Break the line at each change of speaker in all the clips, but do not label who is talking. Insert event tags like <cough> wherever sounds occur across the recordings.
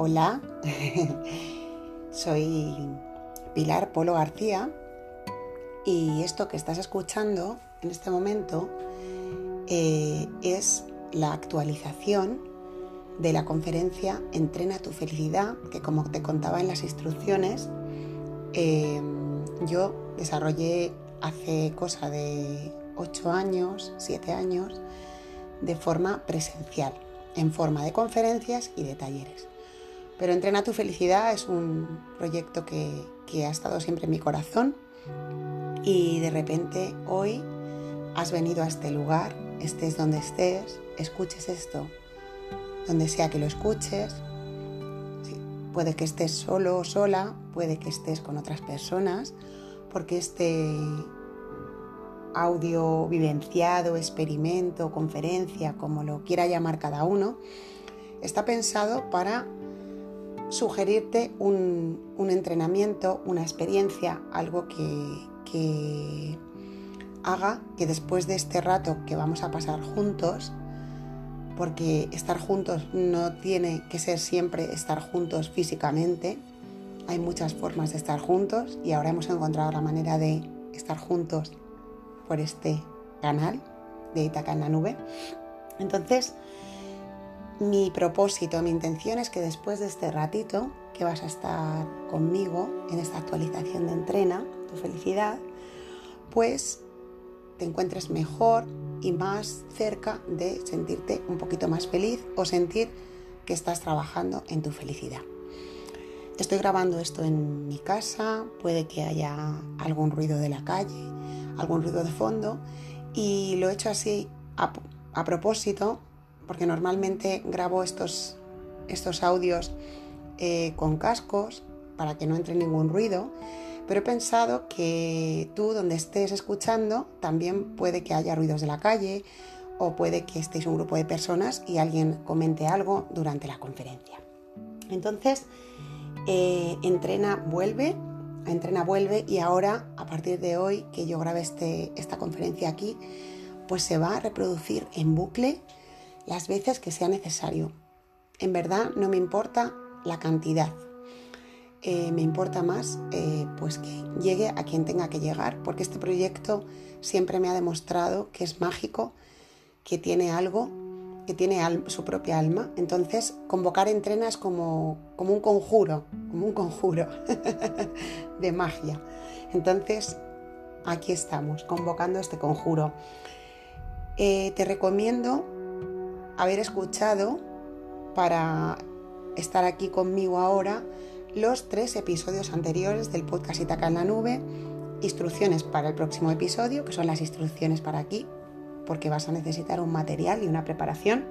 Hola, <laughs> soy Pilar Polo García y esto que estás escuchando en este momento eh, es la actualización de la conferencia Entrena tu felicidad, que como te contaba en las instrucciones, eh, yo desarrollé hace cosa de 8 años, 7 años, de forma presencial, en forma de conferencias y de talleres. Pero Entrena tu felicidad es un proyecto que, ha estado siempre en mi corazón y de repente hoy has venido a este lugar, estés donde estés, escuches esto, donde sea que lo escuches. puede que estés solo o sola, puede que estés con otras personas, porque este audio vivenciado, experimento, conferencia, como lo quiera llamar cada uno, está pensado para sugerirte un, entrenamiento, una experiencia, algo que, haga que después de este rato que vamos a pasar juntos, porque estar juntos no tiene que ser siempre estar juntos físicamente, hay muchas formas de estar juntos y ahora hemos encontrado la manera de estar juntos por este canal de Itaca en la nube. Entonces, mi propósito, mi intención es que después de este ratito que vas a estar conmigo en esta actualización de entrena, tu felicidad, pues te encuentres mejor y más cerca de sentirte un poquito más feliz o sentir que estás trabajando en tu felicidad. Estoy grabando esto en mi casa, puede que haya algún ruido de la calle, algún ruido de fondo y lo he hecho así a, a propósito porque normalmente grabo estos, estos audios eh, con cascos para que no entre ningún ruido, pero he pensado que tú donde estés escuchando también puede que haya ruidos de la calle o puede que estéis un grupo de personas y alguien comente algo durante la conferencia. Entonces, eh, entrena, vuelve, entrena, vuelve y ahora, a partir de hoy que yo grabé este, esta conferencia aquí, pues se va a reproducir en bucle las veces que sea necesario. En verdad no me importa la cantidad. Eh, me importa más eh, pues que llegue a quien tenga que llegar, porque este proyecto siempre me ha demostrado que es mágico, que tiene algo, que tiene su propia alma. Entonces, convocar entrenas como, como un conjuro, como un conjuro <laughs> de magia. Entonces, aquí estamos, convocando este conjuro. Eh, te recomiendo haber escuchado para estar aquí conmigo ahora los tres episodios anteriores del podcast Itaca en la Nube, instrucciones para el próximo episodio, que son las instrucciones para aquí, porque vas a necesitar un material y una preparación.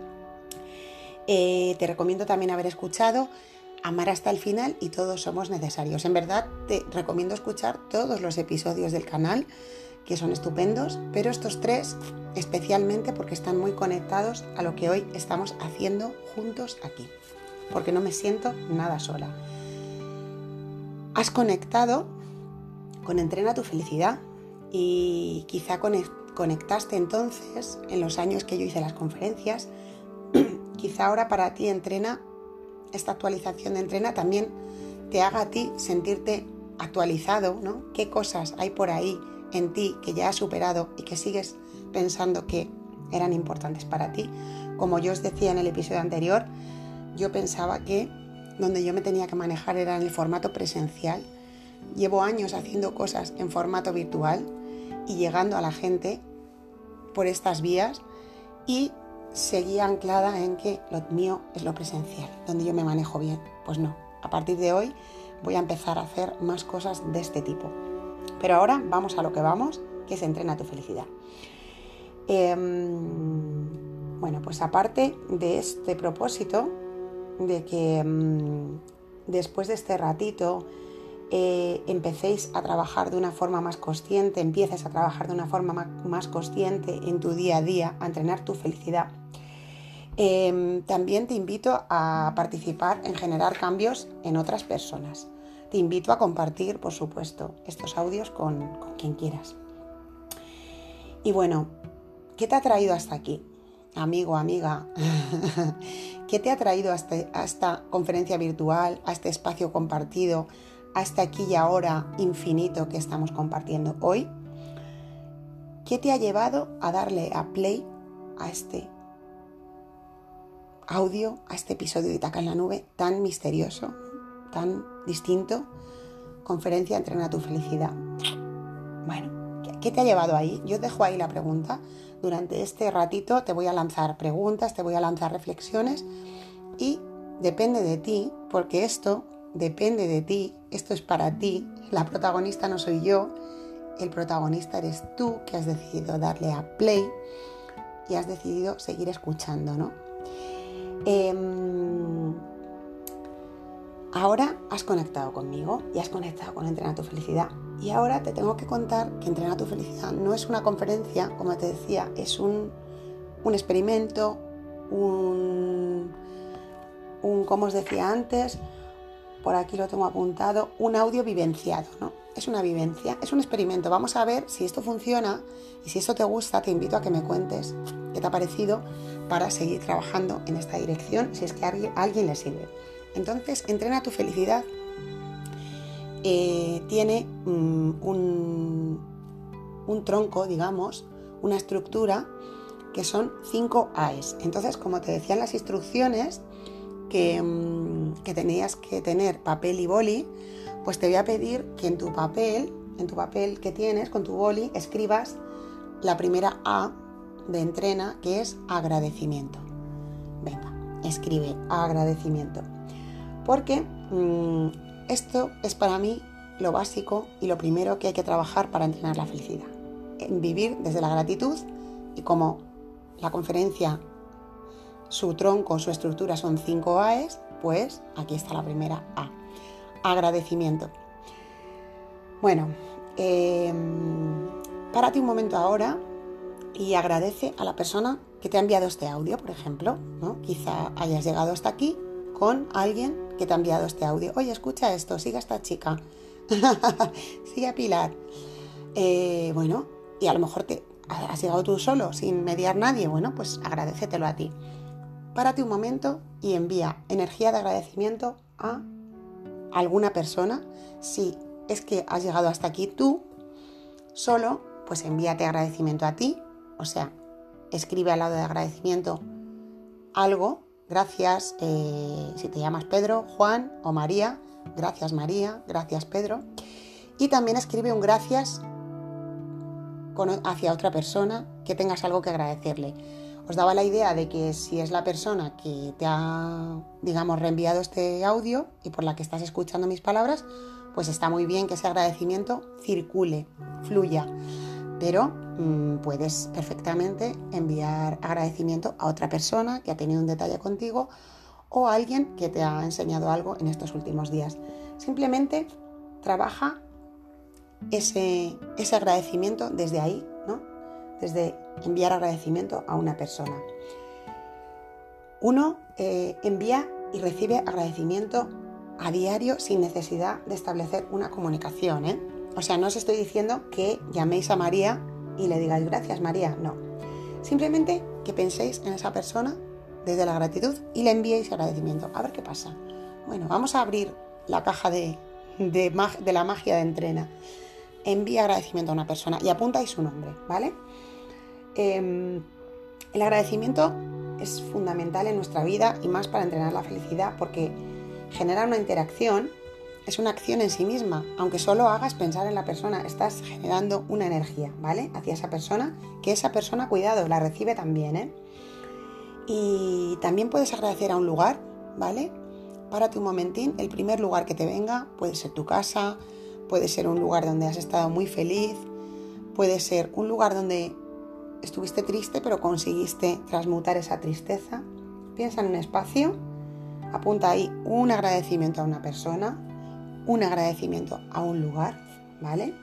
Eh, te recomiendo también haber escuchado Amar hasta el final y todos somos necesarios. En verdad te recomiendo escuchar todos los episodios del canal que son estupendos, pero estos tres especialmente porque están muy conectados a lo que hoy estamos haciendo juntos aquí, porque no me siento nada sola. Has conectado con Entrena tu felicidad y quizá conectaste entonces en los años que yo hice las conferencias, <clears throat> quizá ahora para ti entrena, esta actualización de entrena también te haga a ti sentirte actualizado, ¿no? ¿Qué cosas hay por ahí en ti que ya has superado y que sigues pensando que eran importantes para ti. Como yo os decía en el episodio anterior, yo pensaba que donde yo me tenía que manejar era en el formato presencial. Llevo años haciendo cosas en formato virtual y llegando a la gente por estas vías y seguía anclada en que lo mío es lo presencial, donde yo me manejo bien. Pues no, a partir de hoy voy a empezar a hacer más cosas de este tipo. Pero ahora vamos a lo que vamos, que es entrena tu felicidad. Em, bueno, pues aparte de este propósito, de que em, después de este ratito eh, empecéis a trabajar de una forma más consciente, empieces a trabajar de una forma más, consciente en tu día a día, a entrenar tu felicidad. Em, también te invito a participar en generar cambios en otras personas te invito a compartir, por supuesto, estos audios con, quien quieras. Y bueno, ¿qué te ha traído hasta aquí? amigo, amiga, <laughs> ¿qué te ha traído este, a, esta conferencia virtual, a este espacio compartido, a este aquí y ahora infinito que estamos compartiendo hoy? ¿Qué te ha llevado a darle a play a este audio, a este episodio de Itaca en la Nube tan misterioso, tan distinto? Conferencia Entrena tu felicidad. Bueno, ¿qué te ha llevado ahí? Yo dejo ahí la pregunta. Durante este ratito te voy a lanzar preguntas, te voy a lanzar reflexiones y depende de ti, porque esto depende de ti, esto es para ti, la protagonista no soy yo, el protagonista eres tú que has decidido darle a play y has decidido seguir escuchando, ¿no? Em, ahora has conectado conmigo y has conectado con Entrena tu Felicidad. Y ahora te tengo que contar que Entrena tu Felicidad no es una conferencia, como te decía, es un, un experimento, un, un, como os decía antes, por aquí lo tengo apuntado, un audio vivenciado, ¿no? es una vivencia, es un experimento. Vamos a ver si esto funciona y si esto te gusta, te invito a que me cuentes qué te ha parecido para seguir trabajando en esta dirección si es que a alguien, le sirve. Entonces, entrena tu felicidad. Eh, tiene mm, un, tronco, digamos, una estructura que son 5 AES. Entonces, como te decían las instrucciones, que, mm, que tenías que tener papel y boli, pues te voy a pedir que en tu papel, en tu papel que tienes con tu boli, escribas la primera A de entrena, que es agradecimiento. Venga, escribe agradecimiento. Porque mm, esto es para mí lo básico y lo primero que hay que trabajar para entrenar la felicidad. En vivir desde la gratitud y como la conferencia, su tronco, su estructura son 5 A's, pues aquí está la primera A agradecimiento. Bueno, eh, párate un momento ahora y agradece a la persona que te ha enviado este audio, por ejemplo. ¿no? Quizá hayas llegado hasta aquí con alguien que te ha enviado este audio. Oye, escucha esto, siga a esta chica, <laughs> sigue a Pilar. Eh, bueno, y a lo mejor te has llegado tú solo, sin mediar nadie. Bueno, pues agradecetelo a ti. Párate un momento y envía energía de agradecimiento a alguna persona, si es que has llegado hasta aquí tú, solo, pues envíate agradecimiento a ti, o sea, escribe al lado de agradecimiento algo, gracias, eh, si te llamas Pedro, Juan o María, gracias María, gracias Pedro, y también escribe un gracias hacia otra persona que tengas algo que agradecerle. Os daba la idea de que si es la persona que te ha, digamos, reenviado este audio y por la que estás escuchando mis palabras, pues está muy bien que ese agradecimiento circule, fluya. Pero mm, puedes perfectamente enviar agradecimiento a otra persona que ha tenido un detalle contigo o a alguien que te ha enseñado algo en estos últimos días. Simplemente trabaja ese, agradecimiento desde ahí, ¿no? Desde enviar agradecimiento a una persona. Uno eh, envía y recibe agradecimiento a diario sin necesidad de establecer una comunicación. ¿eh? O sea, no os estoy diciendo que llaméis a María y le digáis gracias María, no. Simplemente que penséis en esa persona desde la gratitud y le enviéis agradecimiento. A ver qué pasa. Bueno, vamos a abrir la caja de, de, la magia de entrena. Envía agradecimiento a una persona y apuntáis su nombre, ¿vale? Em, el agradecimiento es fundamental en nuestra vida y más para entrenar la felicidad porque genera una interacción, es una acción en sí misma. Aunque solo hagas pensar en la persona, estás generando una energía, ¿vale? Hacia esa persona, que esa persona, cuidado, la recibe también, ¿eh? Y también puedes agradecer a un lugar, ¿vale? Párate un momentín, el primer lugar que te venga puede ser tu casa, puede ser un lugar donde has estado muy feliz, puede ser un lugar donde estuviste triste pero conseguiste transmutar esa tristeza. Piensa en un espacio, apunta ahí un agradecimiento a una persona, un agradecimiento a un lugar, ¿vale?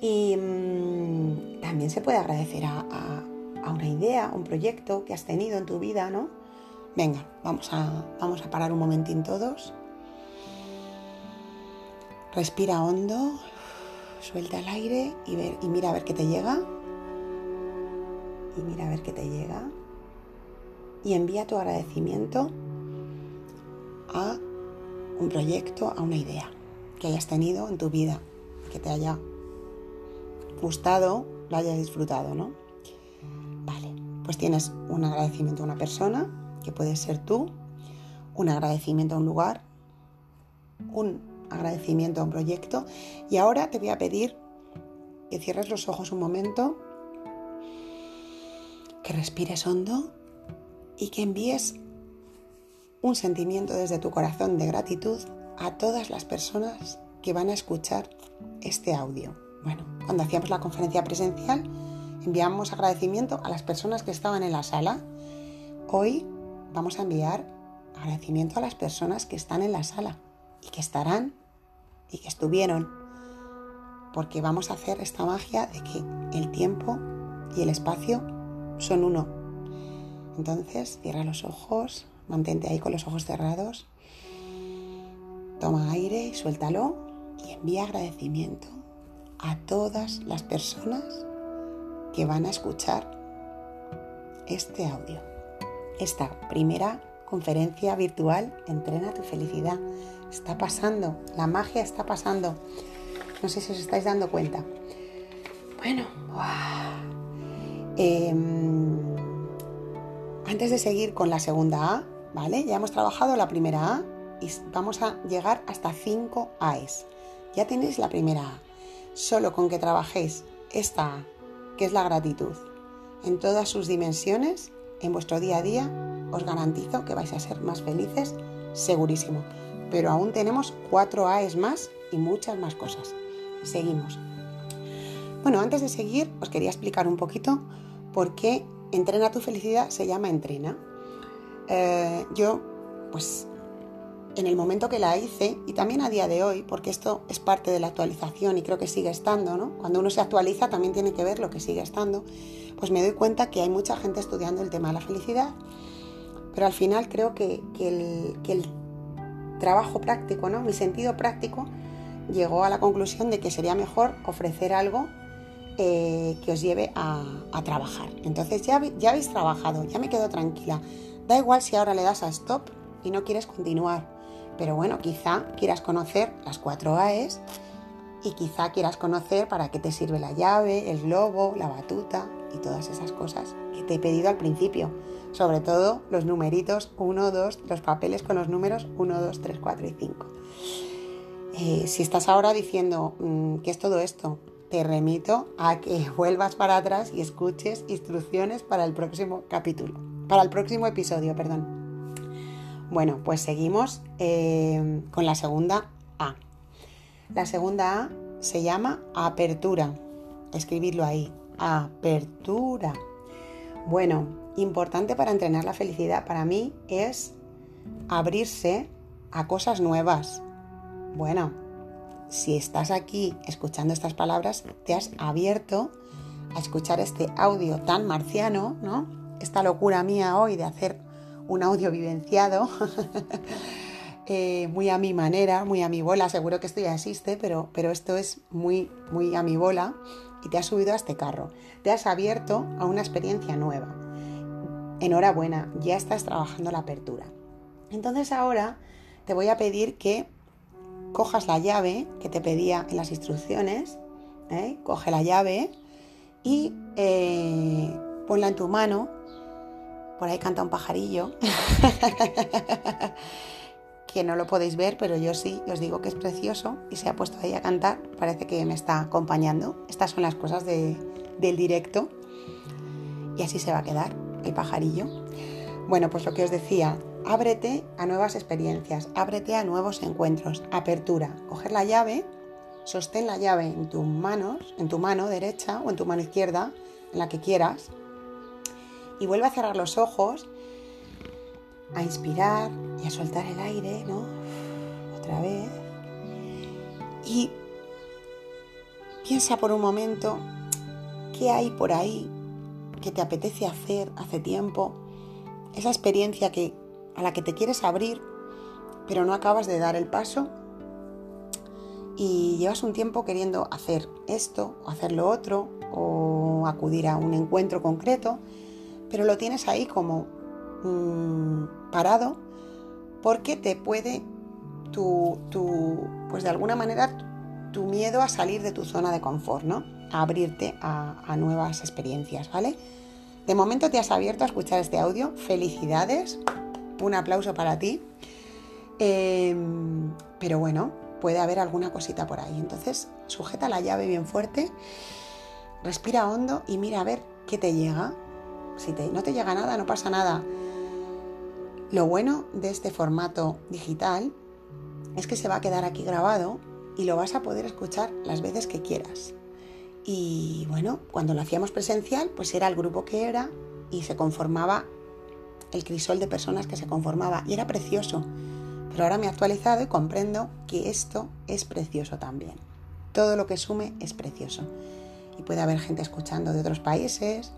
Y mm, también se puede agradecer a, una idea, a un proyecto que has tenido en tu vida, ¿no? Venga, vamos a, vamos a parar un momentín todos. Respira hondo, suelta el aire y, ver, y mira a ver qué te llega. y mira a ver qué te llega. Y envía tu agradecimiento a un proyecto, a una idea que hayas tenido en tu vida, que te haya gustado, lo hayas disfrutado, ¿no? Vale, pues tienes un agradecimiento a una persona, que puede ser tú, un agradecimiento a un lugar, un agradecimiento a un proyecto y ahora te voy a pedir que cierres los ojos un momento, que respires hondo y que envíes un sentimiento desde tu corazón de gratitud a todas las personas que van a escuchar este audio. Bueno, cuando hacíamos la conferencia presencial, enviamos agradecimiento a las personas que estaban en la sala. Hoy vamos a enviar agradecimiento a las personas que están en la sala y que estarán y que estuvieron. Porque vamos a hacer esta magia de que el tiempo y el espacio son uno. Entonces, cierra los ojos, mantente ahí con los ojos cerrados, toma aire suéltalo y envía agradecimiento a todas las personas que van a escuchar este audio, esta primera conferencia virtual Entrena tu felicidad. Está pasando, la magia está pasando. No sé si os estáis dando cuenta. Bueno, em, antes de seguir con la segunda A, ¿vale? Ya hemos trabajado la primera A y vamos a llegar hasta 5 A's. Ya tenéis la primera A. Solo con que trabajéis esta A, que es la gratitud, en todas sus dimensiones, en vuestro día a día, os garantizo que vais a ser más felices, segurísimo. Pero aún tenemos cuatro A's más y muchas más cosas. Seguimos. Bueno, antes de seguir, os quería explicar un poquito por qué Entrena tu felicidad se llama Entrena. Eh, yo, pues, en el momento que la hice, y también a día de hoy, porque esto es parte de la actualización y creo que sigue estando, ¿no? Cuando uno se actualiza también tiene que ver lo que sigue estando, pues me doy cuenta que hay mucha gente estudiando el tema de la felicidad pero al final creo que, el, trabajo práctico, ¿no? mi sentido práctico, llegó a la conclusión de que sería mejor ofrecer algo eh, que os lleve a, trabajar. Entonces ya, ya habéis trabajado, ya me quedo tranquila. Da igual si ahora le das a stop y no quieres continuar, pero bueno, quizá quieras conocer las cuatro A's y quizá quieras conocer para qué te sirve la llave, el globo, la batuta y todas esas cosas que te he pedido al principio sobre todo los numeritos 1, 2, los papeles con los números 1, 2, 3, 4 y 5. Eh, si estás ahora diciendo mm, qué es todo esto, te remito a que <laughs> vuelvas para atrás y escuches instrucciones para el próximo capítulo, para el próximo episodio, perdón. Bueno, pues seguimos eh, con la segunda A. La segunda A se llama apertura. Escribidlo ahí. Apertura. Bueno, importante para entrenar la felicidad para mí es abrirse a cosas nuevas. Bueno, si estás aquí escuchando estas palabras, te has abierto a escuchar este audio tan marciano, ¿no? Esta locura mía hoy de hacer un audio vivenciado, <laughs> eh, muy a mi manera, muy a mi bola, seguro que esto ya existe, pero, pero esto es muy, muy a mi bola y te has subido a este carro. Te has abierto a una experiencia nueva. Enhorabuena, ya estás trabajando la apertura. Entonces ahora te voy a pedir que cojas la llave que te pedía en las instrucciones, ¿eh? coge la llave y eh, ponla en tu mano. Por ahí canta un pajarillo, <laughs> que no lo podéis ver, pero yo sí, os digo que es precioso y se ha puesto ahí a cantar, parece que me está acompañando. Estas son las cosas del directo. Y así se va a quedar el pajarillo. Bueno, pues lo que os decía, ábrete a nuevas experiencias, ábrete a nuevos encuentros, apertura, coger la llave, sostén la llave en tus manos, en tu mano derecha o en tu mano izquierda, en la que quieras, y vuelve a cerrar los ojos, a inspirar y a soltar el aire, ¿no? Otra vez. Y piensa por un momento qué hay por ahí que te apetece hacer hace tiempo, esa experiencia que, a la que te quieres abrir, pero no acabas de dar el paso y llevas un tiempo queriendo hacer esto o hacer lo otro o acudir a un encuentro concreto, pero lo tienes ahí como mm, parado porque te puede tu, pues de alguna manera tu miedo a salir de tu zona de confort, ¿no? A abrirte a, nuevas experiencias, ¿vale? De momento te has abierto a escuchar este audio. Felicidades. Un aplauso para ti. Em, pero bueno, puede haber alguna cosita por ahí. Entonces, sujeta la llave bien fuerte, respira hondo y mira a ver qué te llega. Si no te llega nada, no pasa nada. Lo bueno de este formato digital es que se va a quedar aquí grabado y lo vas a poder escuchar las veces que quieras. Y bueno, cuando lo hacíamos presencial, pues era el grupo que era y se conformaba el crisol de personas que se conformaba y era precioso. Pero ahora me he actualizado y comprendo que esto es precioso también. Todo lo que sume es precioso. Y puede haber gente escuchando de otros países,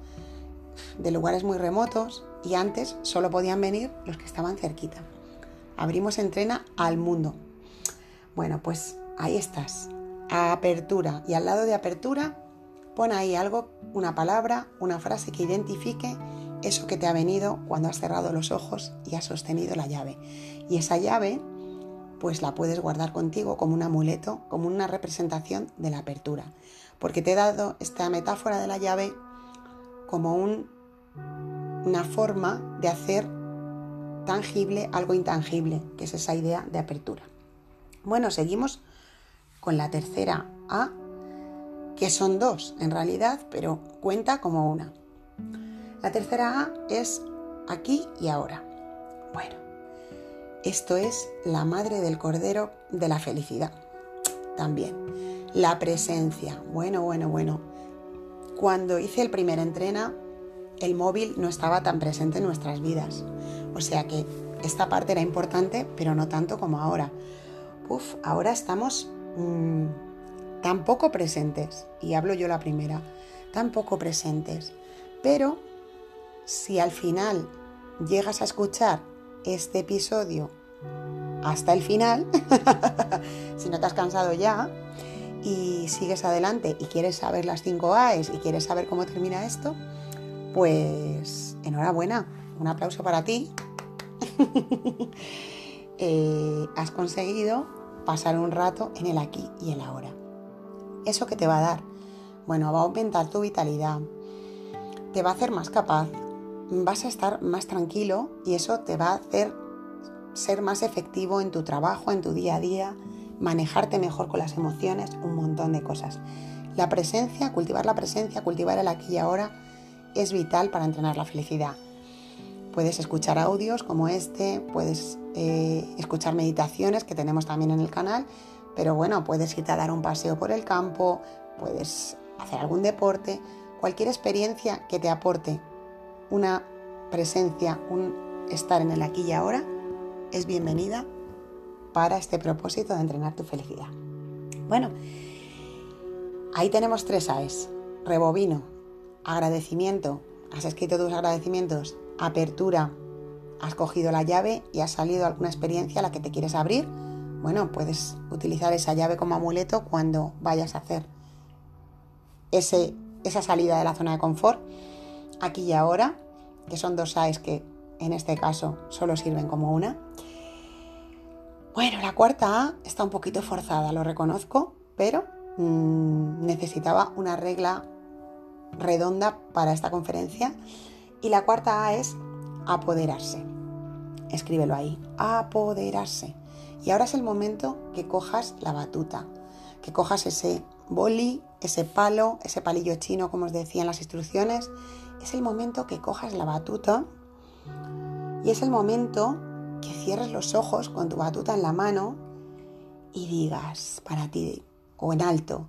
de lugares muy remotos, y antes solo podían venir los que estaban cerquita. Abrimos Entrena al mundo. Bueno, pues ahí estás. apertura. Y al lado de apertura, pon ahí algo, una palabra, una frase que identifique eso que te ha venido cuando has cerrado los ojos y has sostenido la llave. Y esa llave, pues la puedes guardar contigo como un amuleto, como una representación de la apertura. Porque te he dado esta metáfora de la llave como un, una forma de hacer tangible algo intangible, que es esa idea de apertura. Bueno, seguimos con la tercera A, que son dos en realidad, pero cuenta como una. La tercera A es aquí y ahora. Bueno, esto es la madre del cordero de la felicidad. También. La presencia. Bueno, bueno, bueno. Cuando hice el primer entrena, el móvil no estaba tan presente en nuestras vidas. O sea que esta parte era importante, pero no tanto como ahora. Uf, ahora estamos mm, tan poco presentes, y hablo yo la primera, tan poco presentes. Pero si al final llegas a escuchar este episodio hasta el final, <laughs> si no te has cansado ya y sigues adelante y quieres saber las 5 A's y quieres saber cómo termina esto, pues enhorabuena, un aplauso para ti. <laughs> Eh, has conseguido pasar un rato en el aquí y el ahora. ¿Eso que te va a dar? Bueno, va a aumentar tu vitalidad, te va a hacer más capaz, vas a estar más tranquilo y eso te va a hacer ser más efectivo en tu trabajo, en tu día a día, manejarte mejor con las emociones, un montón de cosas. La presencia, cultivar la presencia, cultivar el aquí y ahora es vital para entrenar la felicidad. Puedes escuchar audios como este, puedes eh, escuchar meditaciones que tenemos también en el canal, pero bueno, puedes irte a dar un paseo por el campo, puedes hacer algún deporte, cualquier experiencia que te aporte una presencia, un estar en el aquí y ahora, es bienvenida para este propósito de entrenar tu felicidad. Bueno, ahí tenemos tres A's. Rebobino, agradecimiento, has escrito tus agradecimientos, apertura, has cogido la llave y has salido alguna experiencia a la que te quieres abrir. Bueno, puedes utilizar esa llave como amuleto cuando vayas a hacer ese, esa salida de la zona de confort, aquí y ahora, que son dos A's que en este caso solo sirven como una. Bueno, la cuarta A está un poquito forzada, lo reconozco, pero mm, necesitaba una regla redonda para esta conferencia. Y la cuarta A es apoderarse. Escríbelo ahí, apoderarse. Y ahora es el momento que cojas la batuta, que cojas ese boli, ese palo, ese palillo chino, como os decía en las instrucciones. Es el momento que cojas la batuta y es el momento que cierres los ojos con tu batuta en la mano y digas para ti o en alto,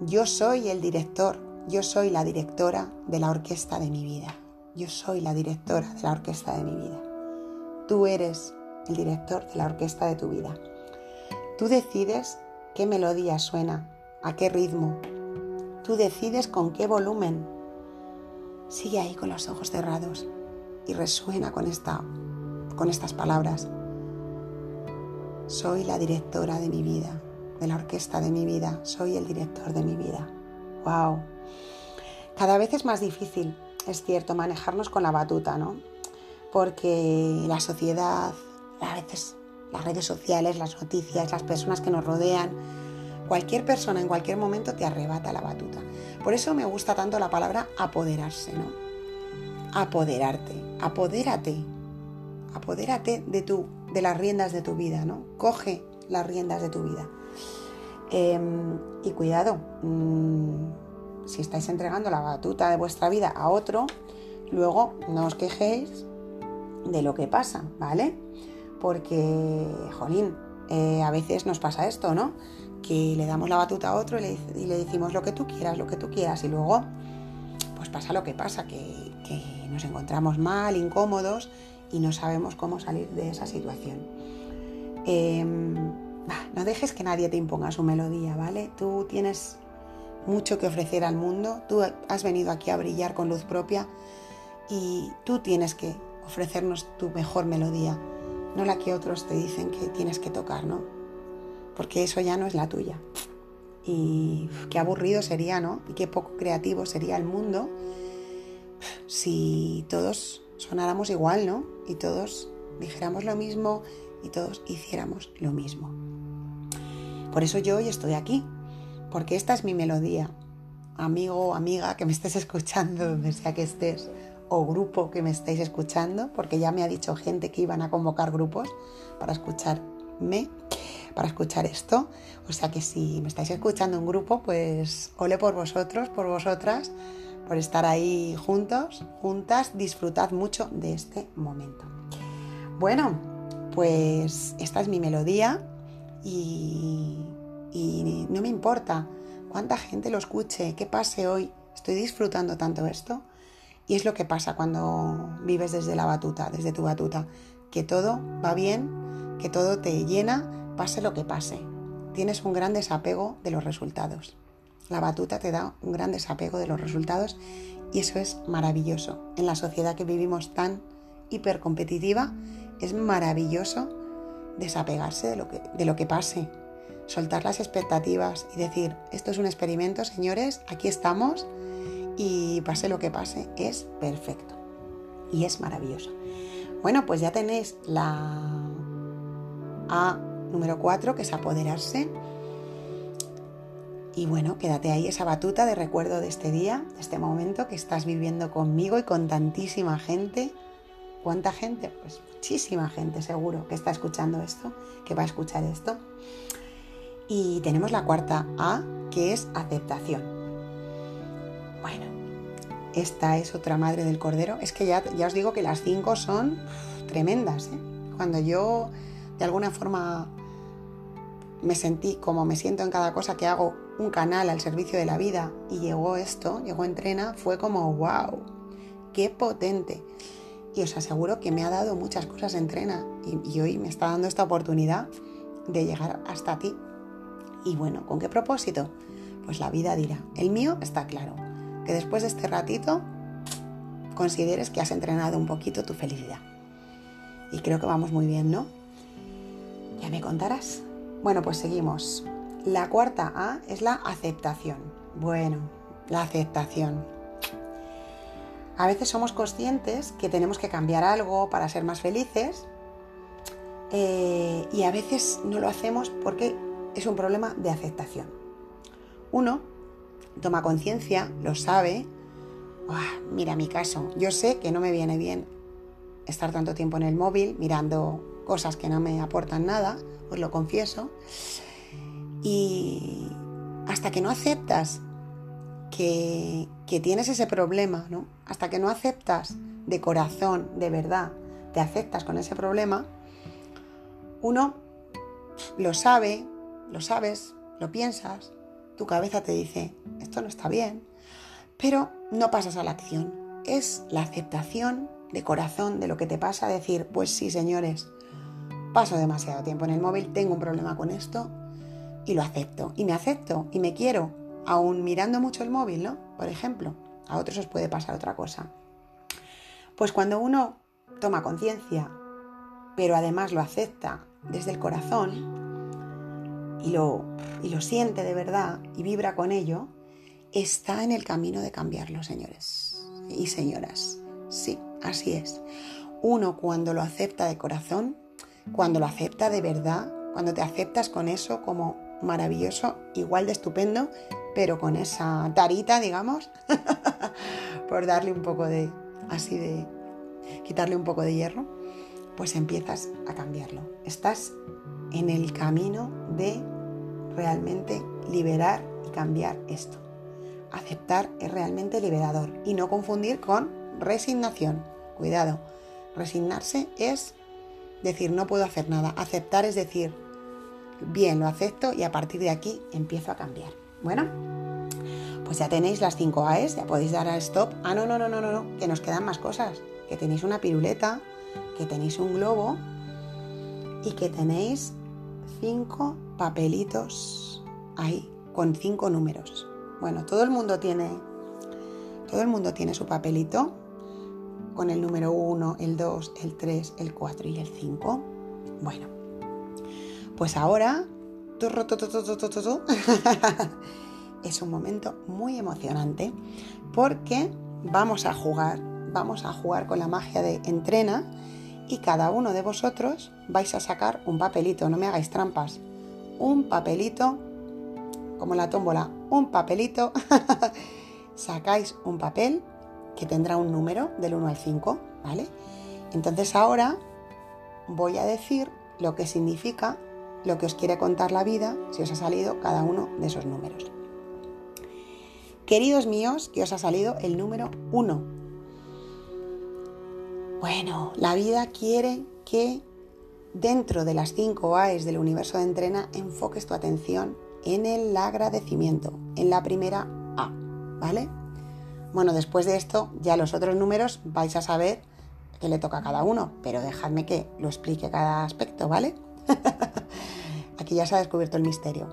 yo soy el director yo soy la directora de la orquesta de mi vida. Yo soy la directora de la orquesta de mi vida. Tú eres el director de la orquesta de tu vida. Tú decides qué melodía suena, a qué ritmo. Tú decides con qué volumen. Sigue ahí con los ojos cerrados y resuena con, esta, con estas palabras. Soy la directora de mi vida, de la orquesta de mi vida. Soy el director de mi vida. ¡Wow! Cada vez es más difícil, es cierto, manejarnos con la batuta, ¿no? Porque la sociedad, a veces las redes sociales, las noticias, las personas que nos rodean, cualquier persona en cualquier momento te arrebata la batuta. Por eso me gusta tanto la palabra apoderarse, ¿no? Apoderarte, apodérate, apodérate de, tu, de las riendas de tu vida, ¿no? Coge las riendas de tu vida. Em, y cuidado, mm, si estáis entregando la batuta de vuestra vida a otro, luego no os quejéis de lo que pasa, ¿vale? Porque, jolín, eh, a veces nos pasa esto, ¿no? Que le damos la batuta a otro y le, decimos lo que tú quieras, lo que tú quieras, y luego, pues pasa lo que pasa, que nos encontramos mal, incómodos y no sabemos cómo salir de esa situación. Eh, no dejes que nadie te imponga su melodía, ¿vale? Tú tienes mucho que ofrecer al mundo, tú has venido aquí a brillar con luz propia y tú tienes que ofrecernos tu mejor melodía, no la que otros te dicen que tienes que tocar, ¿no? Porque eso ya no es la tuya. Y qué aburrido sería, ¿no? Y qué poco creativo sería el mundo si todos sonáramos igual, ¿no? Y todos dijéramos lo mismo y todos hiciéramos lo mismo. Por eso yo hoy estoy aquí, porque esta es mi melodía. Amigo o amiga que me estés escuchando donde sea que estés, o grupo que me estáis escuchando, porque ya me ha dicho gente que iban a convocar grupos para escucharme, para escuchar esto. O sea que si me estáis escuchando un grupo, pues ole por vosotros, por vosotras, por estar ahí juntos, juntas, disfrutad mucho de este momento. Bueno, pues esta es mi melodía y, y no me importa cuánta gente lo escuche, qué pase hoy, estoy disfrutando tanto esto. Y es lo que pasa cuando vives desde la batuta, desde tu batuta, que todo va bien, que todo te llena, pase lo que pase. Tienes un gran desapego de los resultados. La batuta te da un gran desapego de los resultados y eso es maravilloso. En la sociedad que vivimos tan hipercompetitiva, es maravilloso desapegarse de lo que, de lo que pase, soltar las expectativas y decir, esto es un experimento, señores, aquí estamos y pase lo que pase, es perfecto y es maravilloso. Bueno, pues ya tenéis la A número 4, que es apoderarse. Y bueno, quédate ahí esa batuta de recuerdo de este día, de este momento que estás viviendo conmigo y con tantísima gente. ¿Cuánta gente? Pues muchísima gente seguro que está escuchando esto, que va a escuchar esto. Y tenemos la cuarta A, que es aceptación. Bueno, esta es otra madre del cordero. Es que ya, ya os digo que las cinco son tremendas. ¿eh? Cuando yo de alguna forma me sentí como me siento en cada cosa que hago, un canal al servicio de la vida y llegó esto, llegó Entrena, fue como wow, qué potente. Y os aseguro que me ha dado muchas cosas Entrena y, y hoy me está dando esta oportunidad de llegar hasta ti. Y bueno, ¿con qué propósito? Pues la vida dirá. El mío está claro, que después de este ratito consideres que has entrenado un poquito tu felicidad. Y creo que vamos muy bien, ¿no? Ya me contarás. Bueno, pues seguimos. La cuarta A es la aceptación. Bueno, la aceptación. A veces somos conscientes que tenemos que cambiar algo para ser más felices eh, y a veces no lo hacemos porque es un problema de aceptación. Uno toma conciencia, lo sabe. mira mi caso, yo sé que no me viene bien estar tanto tiempo en el móvil mirando cosas que no me aportan nada, os lo confieso. Y hasta que no aceptas que, que tienes ese problema, ¿no? Hasta que no aceptas de corazón, de verdad, te aceptas con ese problema, uno lo sabe, lo sabes, lo piensas, tu cabeza te dice, esto no está bien, pero no pasas a la acción. Es la aceptación de corazón de lo que te pasa, decir, pues sí, señores, paso demasiado tiempo en el móvil, tengo un problema con esto y lo acepto. Y me acepto y me quiero, aún mirando mucho el móvil, ¿no? Por ejemplo, a otros os puede pasar otra cosa. Pues cuando uno toma conciencia, pero además lo acepta desde el corazón, y lo, y lo siente de verdad y vibra con ello, está en el camino de cambiarlo, señores y señoras. Sí, así es. Uno cuando lo acepta de corazón, cuando lo acepta de verdad, cuando te aceptas con eso como maravilloso, igual de estupendo, pero con esa tarita, digamos, <laughs> por darle un poco de, así de, quitarle un poco de hierro, pues empiezas a cambiarlo. Estás en el camino de realmente liberar y cambiar esto. Aceptar es realmente liberador y no confundir con resignación. Cuidado, resignarse es decir no puedo hacer nada. Aceptar es decir, bien, lo acepto y a partir de aquí empiezo a cambiar. Bueno, pues ya tenéis las 5 A's, ya podéis dar a stop. Ah, no, no, no, no, no, que nos quedan más cosas. Que tenéis una piruleta, que tenéis un globo y que tenéis cinco papelitos ahí con cinco números. Bueno, todo el mundo tiene todo el mundo tiene su papelito con el número 1, el 2, el 3, el 4 y el 5. Bueno, pues ahora es un momento muy emocionante porque vamos a jugar, vamos a jugar con la magia de entrena y cada uno de vosotros vais a sacar un papelito, no me hagáis trampas, un papelito, como la tómbola, un papelito, <laughs> sacáis un papel que tendrá un número del 1 al 5, ¿vale? Entonces ahora voy a decir lo que significa, lo que os quiere contar la vida, si os ha salido cada uno de esos números. Queridos míos, que os ha salido el número 1. Bueno, la vida quiere que dentro de las 5 A's del universo de entrena enfoques tu atención en el agradecimiento, en la primera A, ¿vale? Bueno, después de esto, ya los otros números vais a saber qué le toca a cada uno, pero dejadme que lo explique cada aspecto, ¿vale? <laughs> Aquí ya se ha descubierto el misterio.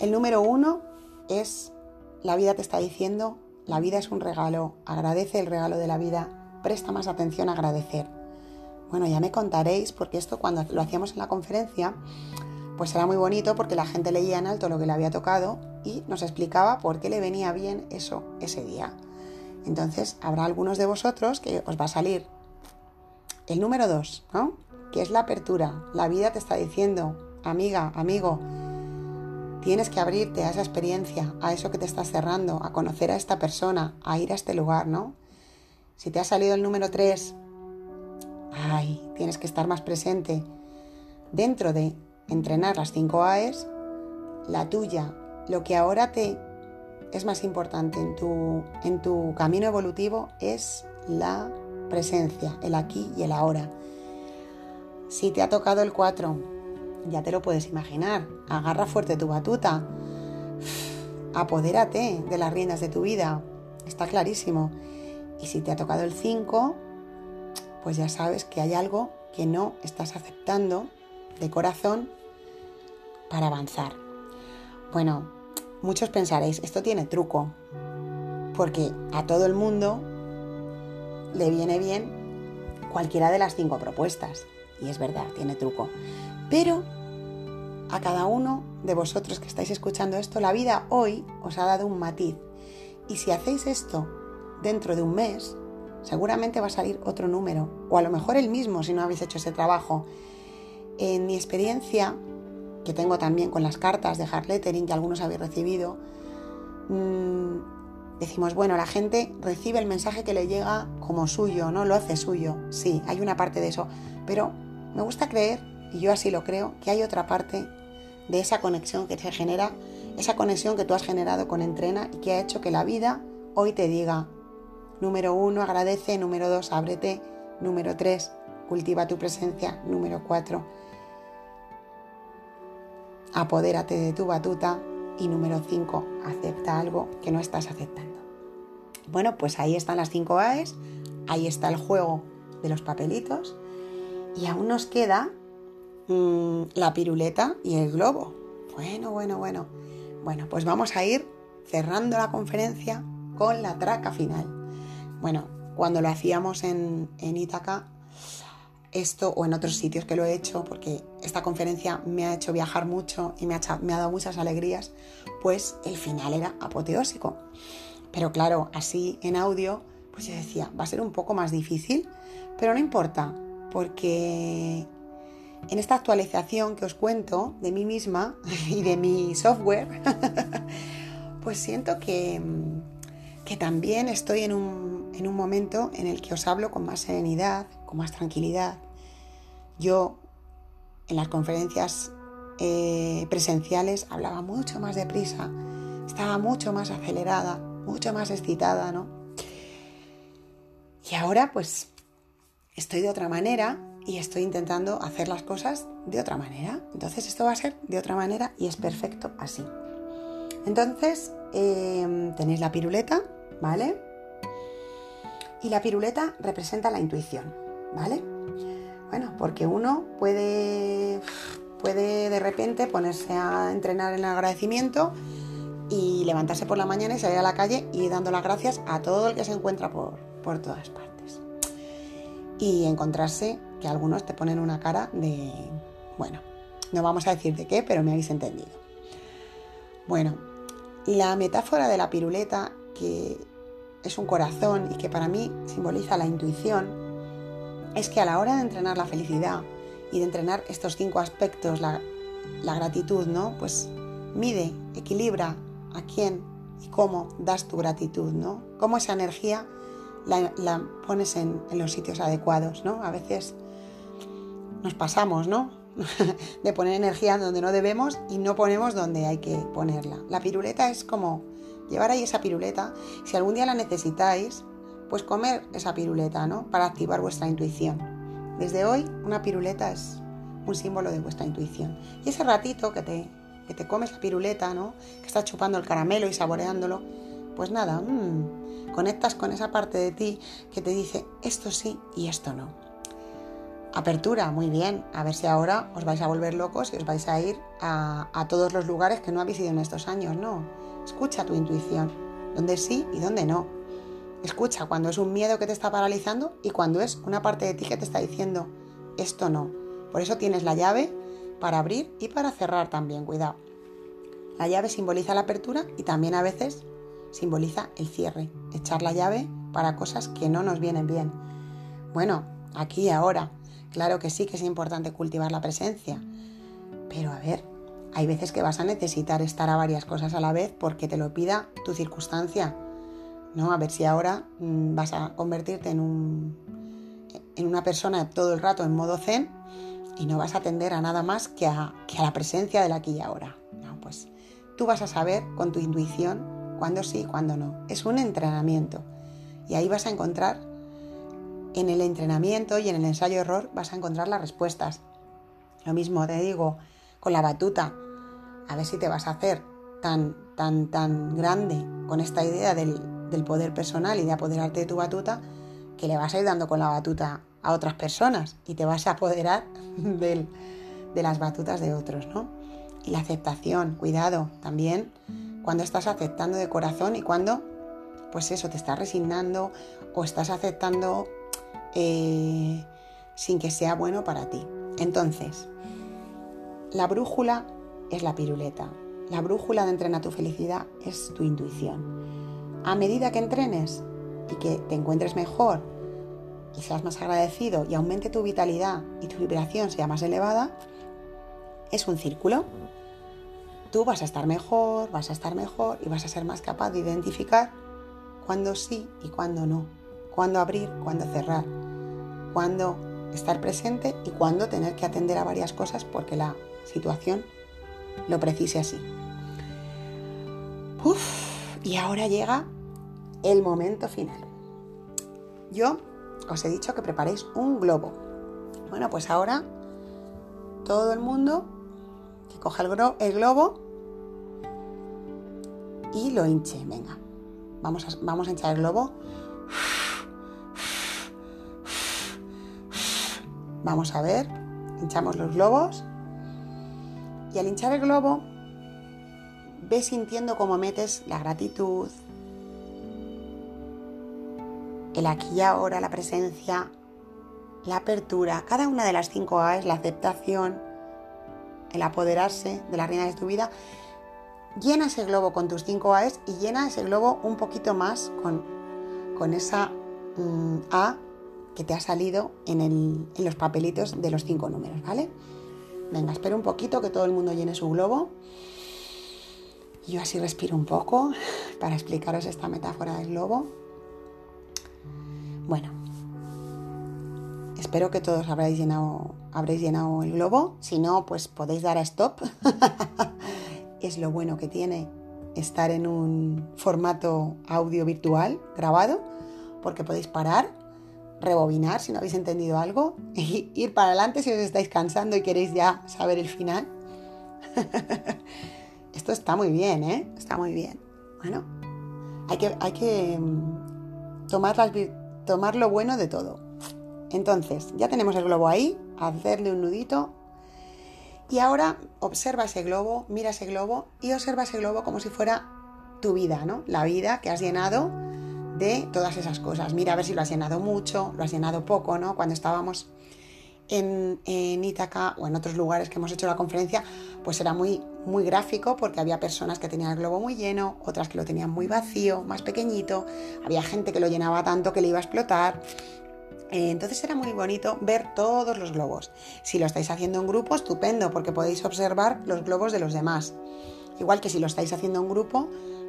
El número uno es, la vida te está diciendo, la vida es un regalo, agradece el regalo de la vida, presta más atención a agradecer. Bueno, ya me contaréis, porque esto cuando lo hacíamos en la conferencia, pues era muy bonito porque la gente leía en alto lo que le había tocado y nos explicaba por qué le venía bien eso ese día. Entonces habrá algunos de vosotros que os va a salir el número 2, ¿no? Que es la apertura. La vida te está diciendo, amiga, amigo, tienes que abrirte a esa experiencia, a eso que te está cerrando, a conocer a esta persona, a ir a este lugar, ¿no? Si te ha salido el número 3, ay, tienes que estar más presente. Dentro de entrenar las 5 A's, la tuya, lo que ahora te es más importante en tu, en tu camino evolutivo es la presencia, el aquí y el ahora. Si te ha tocado el 4, ya te lo puedes imaginar. Agarra fuerte tu batuta. <sighs> Apodérate de las riendas de tu vida. Está clarísimo. Y si te ha tocado el 5, pues ya sabes que hay algo que no estás aceptando de corazón para avanzar. Bueno, Muchos pensaréis, esto tiene truco, porque a todo el mundo le viene bien cualquiera de las cinco propuestas. Y es verdad, tiene truco. Pero a cada uno de vosotros que estáis escuchando esto, la vida hoy os ha dado un matiz. Y si hacéis esto dentro de un mes, seguramente va a salir otro número, o a lo mejor el mismo si no habéis hecho ese trabajo. En mi experiencia, que tengo también con las cartas de hard lettering que algunos habéis recibido, mm, decimos, bueno, la gente recibe el mensaje que le llega como suyo, ¿no? Lo hace suyo. Sí, hay una parte de eso. Pero me gusta creer, y yo así lo creo, que hay otra parte de esa conexión que se genera, esa conexión que tú has generado con Entrena y que ha hecho que la vida hoy te diga, número uno, agradece, número dos, ábrete, número tres, cultiva tu presencia, número cuatro, apodérate de tu batuta y número 5, acepta algo que no estás aceptando. Bueno, pues ahí están las 5 A's, ahí está el juego de los papelitos y aún nos queda mm, la piruleta y el globo. Bueno, bueno, bueno. Bueno, pues vamos a ir cerrando la conferencia con la traca final. Bueno, cuando lo hacíamos en, en Ítaca, esto o en otros sitios que lo he hecho, porque esta conferencia me ha hecho viajar mucho y me ha, me ha dado muchas alegrías, pues el final era apoteósico. Pero claro, así en audio, pues yo decía, va a ser un poco más difícil, pero no importa, porque en esta actualización que os cuento de mí misma <laughs> y de mi software, <laughs> pues siento que, que también estoy en un, en un, momento en el que os hablo con más serenidad, con más tranquilidad. Yo en las conferencias eh, presenciales hablaba mucho más deprisa, estaba mucho más acelerada, mucho más excitada, ¿no? Y ahora pues estoy de otra manera y estoy intentando hacer las cosas de otra manera. Entonces esto va a ser de otra manera y es perfecto así. Entonces em, tenéis la piruleta, ¿vale? Y la piruleta representa la intuición, ¿vale? Bueno, porque uno puede, puede de repente ponerse a entrenar en el agradecimiento y levantarse por la mañana y salir a la calle y dando las gracias a todo el que se encuentra por, por todas partes. Y encontrarse que algunos te ponen una cara de, bueno, no vamos a decir de qué, pero me habéis entendido. Bueno, la metáfora de la piruleta, que es un corazón y que para mí simboliza la intuición, es que a la hora de entrenar la felicidad y de entrenar estos cinco aspectos, la, gratitud, ¿no? Pues mide, equilibra a quién y cómo das tu gratitud, ¿no? Cómo esa energía la, pones en, en, los sitios adecuados, ¿no? A veces nos pasamos, ¿no? <laughs> de poner energía donde no debemos y no ponemos donde hay que ponerla. La piruleta es como llevar ahí esa piruleta. Si algún día la necesitáis, pues comer esa piruleta, ¿no? Para activar vuestra intuición. Desde hoy, una piruleta es un símbolo de vuestra intuición. Y ese ratito que te, que te comes la piruleta, ¿no? Que estás chupando el caramelo y saboreándolo, pues nada, mmm, conectas con esa parte de ti que te dice esto sí y esto no. Apertura, muy bien. A ver si ahora os vais a volver locos y os vais a ir a, todos los lugares que no habéis ido en estos años. No. Escucha tu intuición. Dónde sí y dónde no. Escucha cuando es un miedo que te está paralizando y cuando es una parte de ti que te está diciendo esto no. Por eso tienes la llave para abrir y para cerrar también. Cuidado. La llave simboliza la apertura y también a veces simboliza el cierre. Echar la llave para cosas que no nos vienen bien. Bueno, aquí y ahora. Claro que sí que es importante cultivar la presencia, pero a ver, hay veces que vas a necesitar estar a varias cosas a la vez porque te lo pida tu circunstancia. ¿no? A ver si ahora mm, vas a convertirte en, un, en una persona todo el rato en modo zen y no vas a atender a nada más que a, que a la presencia del aquí y ahora. No, pues tú vas a saber con tu intuición cuándo sí y cuándo no. Es un entrenamiento y ahí vas a encontrar en el entrenamiento y en el ensayo-error vas a encontrar las respuestas. Lo mismo te digo con la batuta. A ver si te vas a hacer tan, tan, tan grande con esta idea del, poder personal y de apoderarte de tu batuta que le vas a ir dando con la batuta a otras personas y te vas a apoderar <laughs> de las batutas de otros, ¿no? Y la aceptación, cuidado, también cuando estás aceptando de corazón y cuando, pues eso, te estás resignando o estás aceptando eh, sin que sea bueno para ti. Entonces, la brújula es la piruleta. La brújula de entrena tu felicidad es tu intuición. A medida que entrenes y que te encuentres mejor y seas más agradecido y aumente tu vitalidad y tu vibración sea más elevada, es un círculo. Tú vas a estar mejor, vas a estar mejor y vas a ser más capaz de identificar cuándo sí y cuándo no, cuándo abrir, cuándo cerrar, cuándo estar presente y cuándo tener que atender a varias cosas porque la situación lo precise así. y ahora llega el momento final. Yo os he dicho que preparéis un globo. Bueno, pues ahora todo el mundo que coja el globo y lo hinche. Venga, vamos a, vamos a hinchar el globo. Vamos a ver, hinchamos los globos y al hinchar el globo ves sintiendo cómo metes la gratitud, el aquí y ahora, la presencia, la apertura, cada una de las cinco A es la aceptación, el apoderarse de la reina de tu vida. Llena ese globo con tus cinco A's y llena ese globo un poquito más con, con esa mm, A que te ha salido en, en los papelitos de los cinco números, ¿vale? Venga, espero un poquito que todo el mundo llene su globo. Yo así respiro un poco para explicaros esta metáfora del globo. Bueno, espero que todos habréis llenado, habréis llenado el globo. Si no, pues podéis dar a stop. <laughs> es lo bueno que tiene estar en un formato audio virtual grabado, porque podéis parar, rebobinar si no habéis entendido algo, <laughs> y ir para adelante si os estáis cansando y queréis ya saber el final. <laughs> Esto está muy bien, ¿eh? Está muy bien. Bueno, hay que, hay que mm, tomar, tomar lo bueno de todo. Entonces, ya tenemos el globo ahí, hacerle un nudito. Y ahora observa ese globo, mira ese globo y observa ese globo como si fuera tu vida, ¿no? La vida que has llenado de todas esas cosas. Mira a ver si lo has llenado mucho, lo has llenado poco, ¿no? Cuando estábamos en, en Ítaca o en otros lugares que hemos hecho la conferencia, pues era muy, muy gráfico porque había personas que tenían el globo muy lleno, otras que lo tenían muy vacío, más pequeñito, había gente que lo llenaba tanto que le iba a explotar. Eh, entonces era muy bonito ver todos los globos. Si lo estáis haciendo en grupo, estupendo, porque podéis observar los globos de los demás. Igual que si lo estáis haciendo en grupo,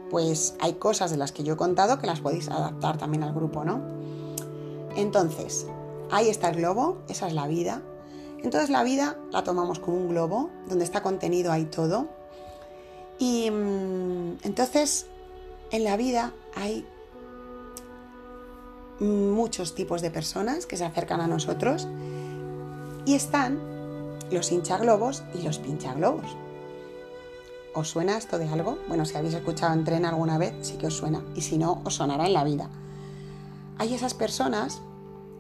pues hay cosas de las que yo he contado que las podéis adaptar también al grupo, ¿no? Entonces, ahí está el globo, esa es la vida. Entonces la vida la tomamos como un globo, donde está contenido ahí todo. Y mm, entonces en la vida hay muchos tipos de personas que se acercan a nosotros y están los hinchaglobos y los pinchaglobos. ¿Os suena esto de algo? Bueno, si habéis escuchado en tren alguna vez, sí que os suena. Y si no, os sonará en la vida. Hay esas personas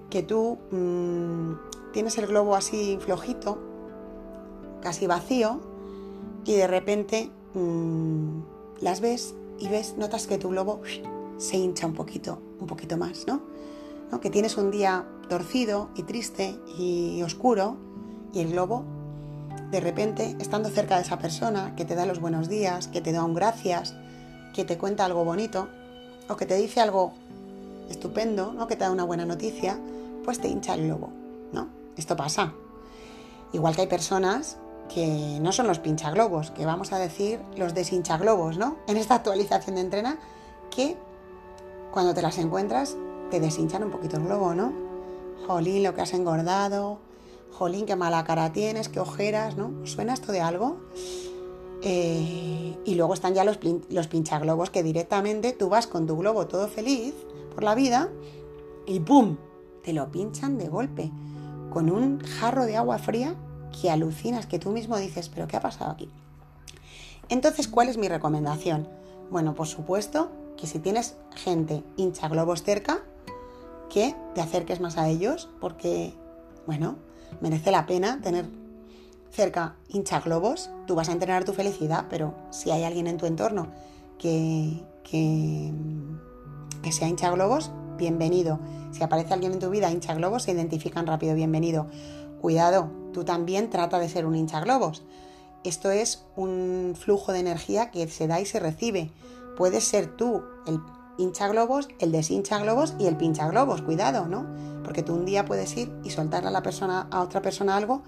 que tú mm, tienes el globo así flojito, casi vacío, y de repente mm, las ves y ves, notas que tu globo se hincha un poquito, un poquito más, ¿no? Que tienes un día torcido y triste y oscuro y el globo, de repente, estando cerca de esa persona que te da los buenos días, que te da un gracias, que te cuenta algo bonito o que te dice algo estupendo, ¿no? Que te da una buena noticia, pues te hincha el globo, ¿no? Esto pasa. Igual que hay personas que no son los pinchaglobos, que vamos a decir los deshinchaglobos, ¿no? En esta actualización de entrena, que cuando te las encuentras te deshinchan un poquito el globo, ¿no? Jolín, lo que has engordado, jolín, qué mala cara tienes, qué ojeras, ¿no? ¿Suena esto de algo? Eh, y luego están ya los, los pinchaglobos que directamente tú vas con tu globo todo feliz por la vida y ¡pum! Te lo pinchan de golpe con un jarro de agua fría que alucinas, que tú mismo dices, pero ¿qué ha pasado aquí? Entonces, ¿cuál es mi recomendación? Bueno, por supuesto que si tienes gente hincha globos cerca, que te acerques más a ellos, porque, bueno, merece la pena tener cerca hincha globos. Tú vas a entrenar tu felicidad, pero si hay alguien en tu entorno que, que, que sea hincha globos, bienvenido. Si aparece alguien en tu vida hincha globos, se identifican rápido, bienvenido. Cuidado, tú también trata de ser un hincha globos. Esto es un flujo de energía que se da y se recibe. Puedes ser tú el hincha globos, el deshincha globos y el pincha globos. Cuidado, ¿no? Porque tú un día puedes ir y soltarle a la persona, a otra persona algo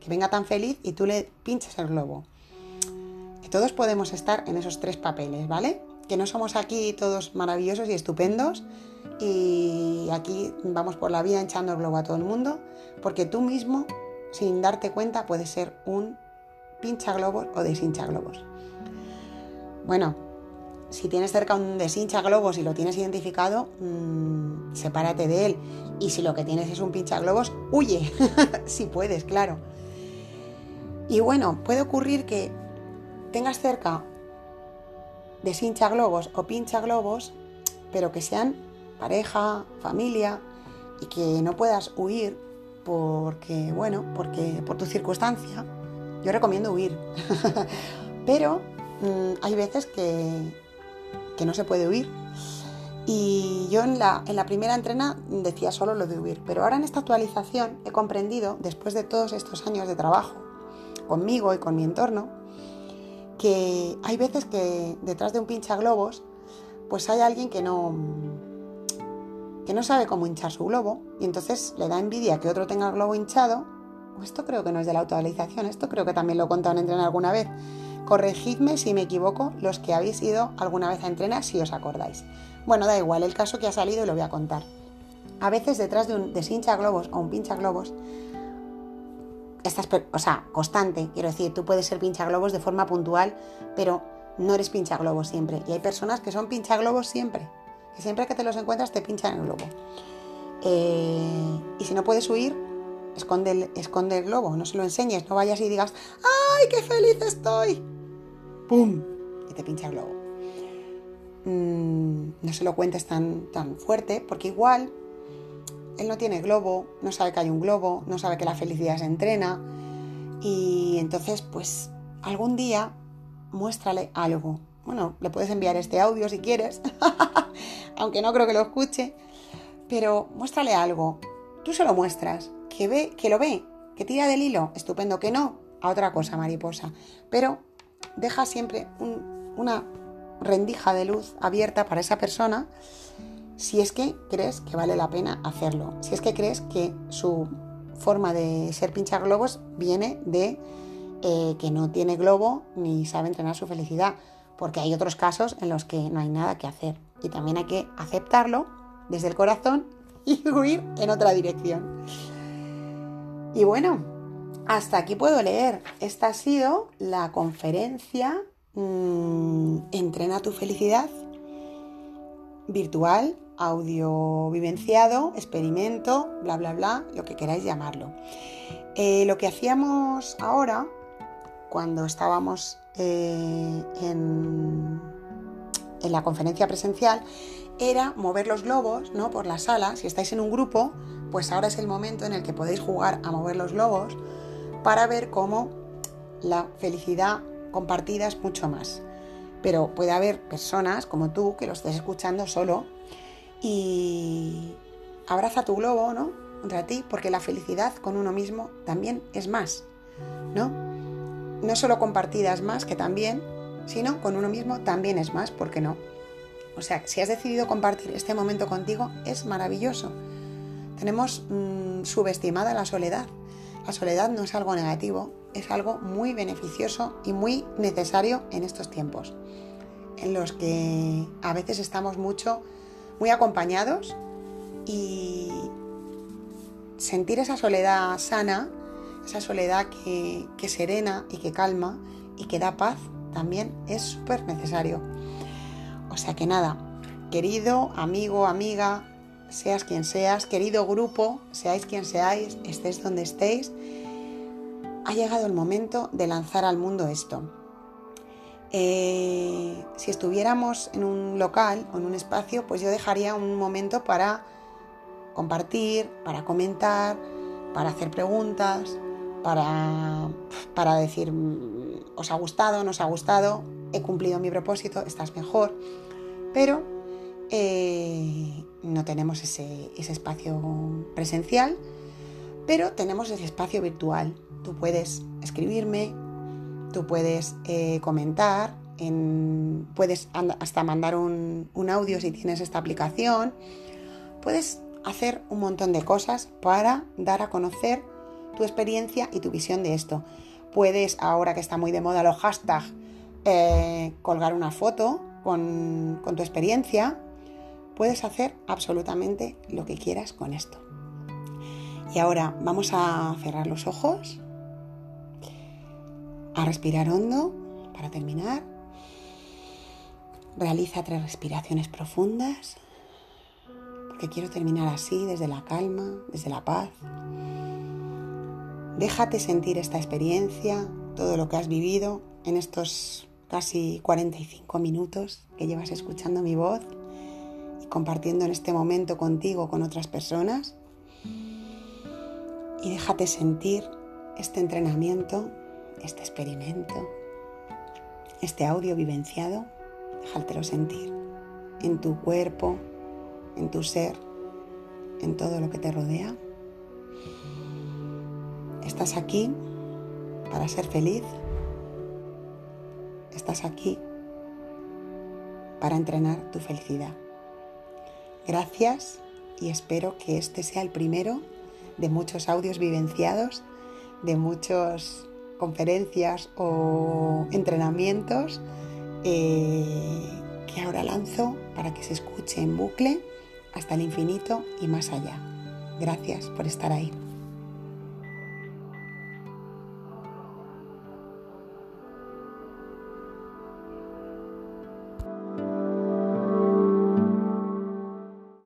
que venga tan feliz y tú le pinches el globo. Que todos podemos estar en esos tres papeles, ¿vale? Que no somos aquí todos maravillosos y estupendos, y aquí vamos por la vida echando el globo a todo el mundo, porque tú mismo, sin darte cuenta, puedes ser un pincha globos o deshincha globos. Bueno, si tienes cerca un deshincha globos y lo tienes identificado, mmm, sepárate de él. Y si lo que tienes es un pincha globos, huye, <laughs> si puedes, claro. Y bueno, puede ocurrir que tengas cerca deshincha globos o pincha globos, pero que sean pareja, familia, y que no puedas huir porque, bueno, porque por tu circunstancia, yo recomiendo huir. <laughs> Pero mm, hay veces que, que no se puede huir Y yo en la, en la primera entrena decía solo lo de huir, pero ahora en esta actualización he comprendido, después de todos estos años de trabajo conmigo y con mi entorno, que hay veces que detrás de un pincha globos, pues hay alguien que no, que no sabe cómo hinchar su globo y entonces le da envidia que otro tenga el globo hinchado. Esto creo que no es de la actualización, esto creo que también lo he contado en entrenar alguna vez. Corregidme si me equivoco los que habéis ido alguna vez a entrenar si os acordáis. Bueno, da igual, el caso que ha salido y lo voy a contar. A veces detrás de un deshincha globos o un pincha globos, estás, o sea, constante, quiero decir, tú puedes ser pincha globos de forma puntual, pero no eres pincha globos siempre. Y hay personas que son pincha globos siempre, que siempre que te los encuentras te pinchan el globo. Eh, y si no puedes huir, esconde el, esconde el globo, no se lo enseñes, no vayas y digas, ¡ay, qué feliz estoy! ¡Pum! Y te pincha el globo. Mm, no se lo cuentes tan, tan fuerte, porque igual él no tiene globo, no sabe que hay un globo, no sabe que la felicidad se entrena. Y entonces, pues, algún día muéstrale algo. Bueno, le puedes enviar este audio si quieres, <laughs> aunque no creo que lo escuche, pero muéstrale algo. Tú se lo muestras, que ve, que lo ve, que tira del hilo, estupendo, que no, a otra cosa, mariposa. Pero deja siempre una rendija de luz abierta para esa persona si es que crees que vale la pena hacerlo, si es que crees que su forma de ser pinchar globos viene de eh, que no tiene globo ni sabe entrenar su felicidad, porque hay otros casos en los que no hay nada que hacer y también hay que aceptarlo desde el corazón y <laughs> huir en otra dirección. Y bueno, hasta aquí puedo leer. Esta ha sido la conferencia mm, Entrena tu felicidad virtual, audio vivenciado, experimento, bla, bla, bla, lo que queráis llamarlo. Eh, lo que hacíamos ahora, cuando estábamos eh, en, en la conferencia presencial, era mover los globos ¿no? por la sala. Si estáis en un grupo, pues ahora es el momento en el que podéis jugar a mover los globos para ver cómo la felicidad compartida es mucho más. Pero puede haber personas como tú que lo estés escuchando solo y abraza tu globo, ¿no? Contra ti, porque la felicidad con uno mismo también es más, ¿no? No solo compartida es más, que también, sino con uno mismo también es más, ¿por qué no? O sea, si has decidido compartir este momento contigo, es maravilloso. Tenemos mm, subestimada la soledad. La soledad no es algo negativo, es algo muy beneficioso y muy necesario en estos tiempos, en los que a veces estamos mucho, muy acompañados y sentir esa soledad sana, esa soledad que, que serena y que calma y que da paz, también es súper necesario. O sea que nada, querido amigo, amiga, seas quien seas, querido grupo, seáis quien seáis, estés donde estéis, ha llegado el momento de lanzar al mundo esto. Eh, si estuviéramos en un local o en un espacio, pues yo dejaría un momento para compartir, para comentar, para hacer preguntas, para, para decir, mm, os ha gustado, no os ha gustado, he cumplido mi propósito, estás mejor. Pero eh, no tenemos ese, espacio presencial, pero tenemos ese espacio virtual. Tú puedes escribirme, tú puedes eh, comentar, puedes hasta mandar un, un audio si tienes esta aplicación. Puedes hacer un montón de cosas para dar a conocer tu experiencia y tu visión de esto. Puedes, ahora que está muy de moda los hashtags, eh, colgar una foto con, con tu experiencia, Puedes hacer absolutamente lo que quieras con esto. Y ahora vamos a cerrar los ojos, a respirar hondo para terminar. Realiza tres respiraciones profundas, porque quiero terminar así, desde la calma, desde la paz. Déjate sentir esta experiencia, todo lo que has vivido en estos casi 45 minutos que llevas escuchando mi voz compartiendo en este momento contigo, con otras personas. Y déjate sentir este entrenamiento, este experimento, este audio vivenciado. Déjatelo sentir en tu cuerpo, en tu ser, en todo lo que te rodea. Estás aquí para ser feliz. Estás aquí para entrenar tu felicidad. Gracias y espero que este sea el primero de muchos audios vivenciados, de muchas conferencias o entrenamientos eh, que ahora lanzo para que se escuche en bucle hasta el infinito y más allá. Gracias por estar ahí.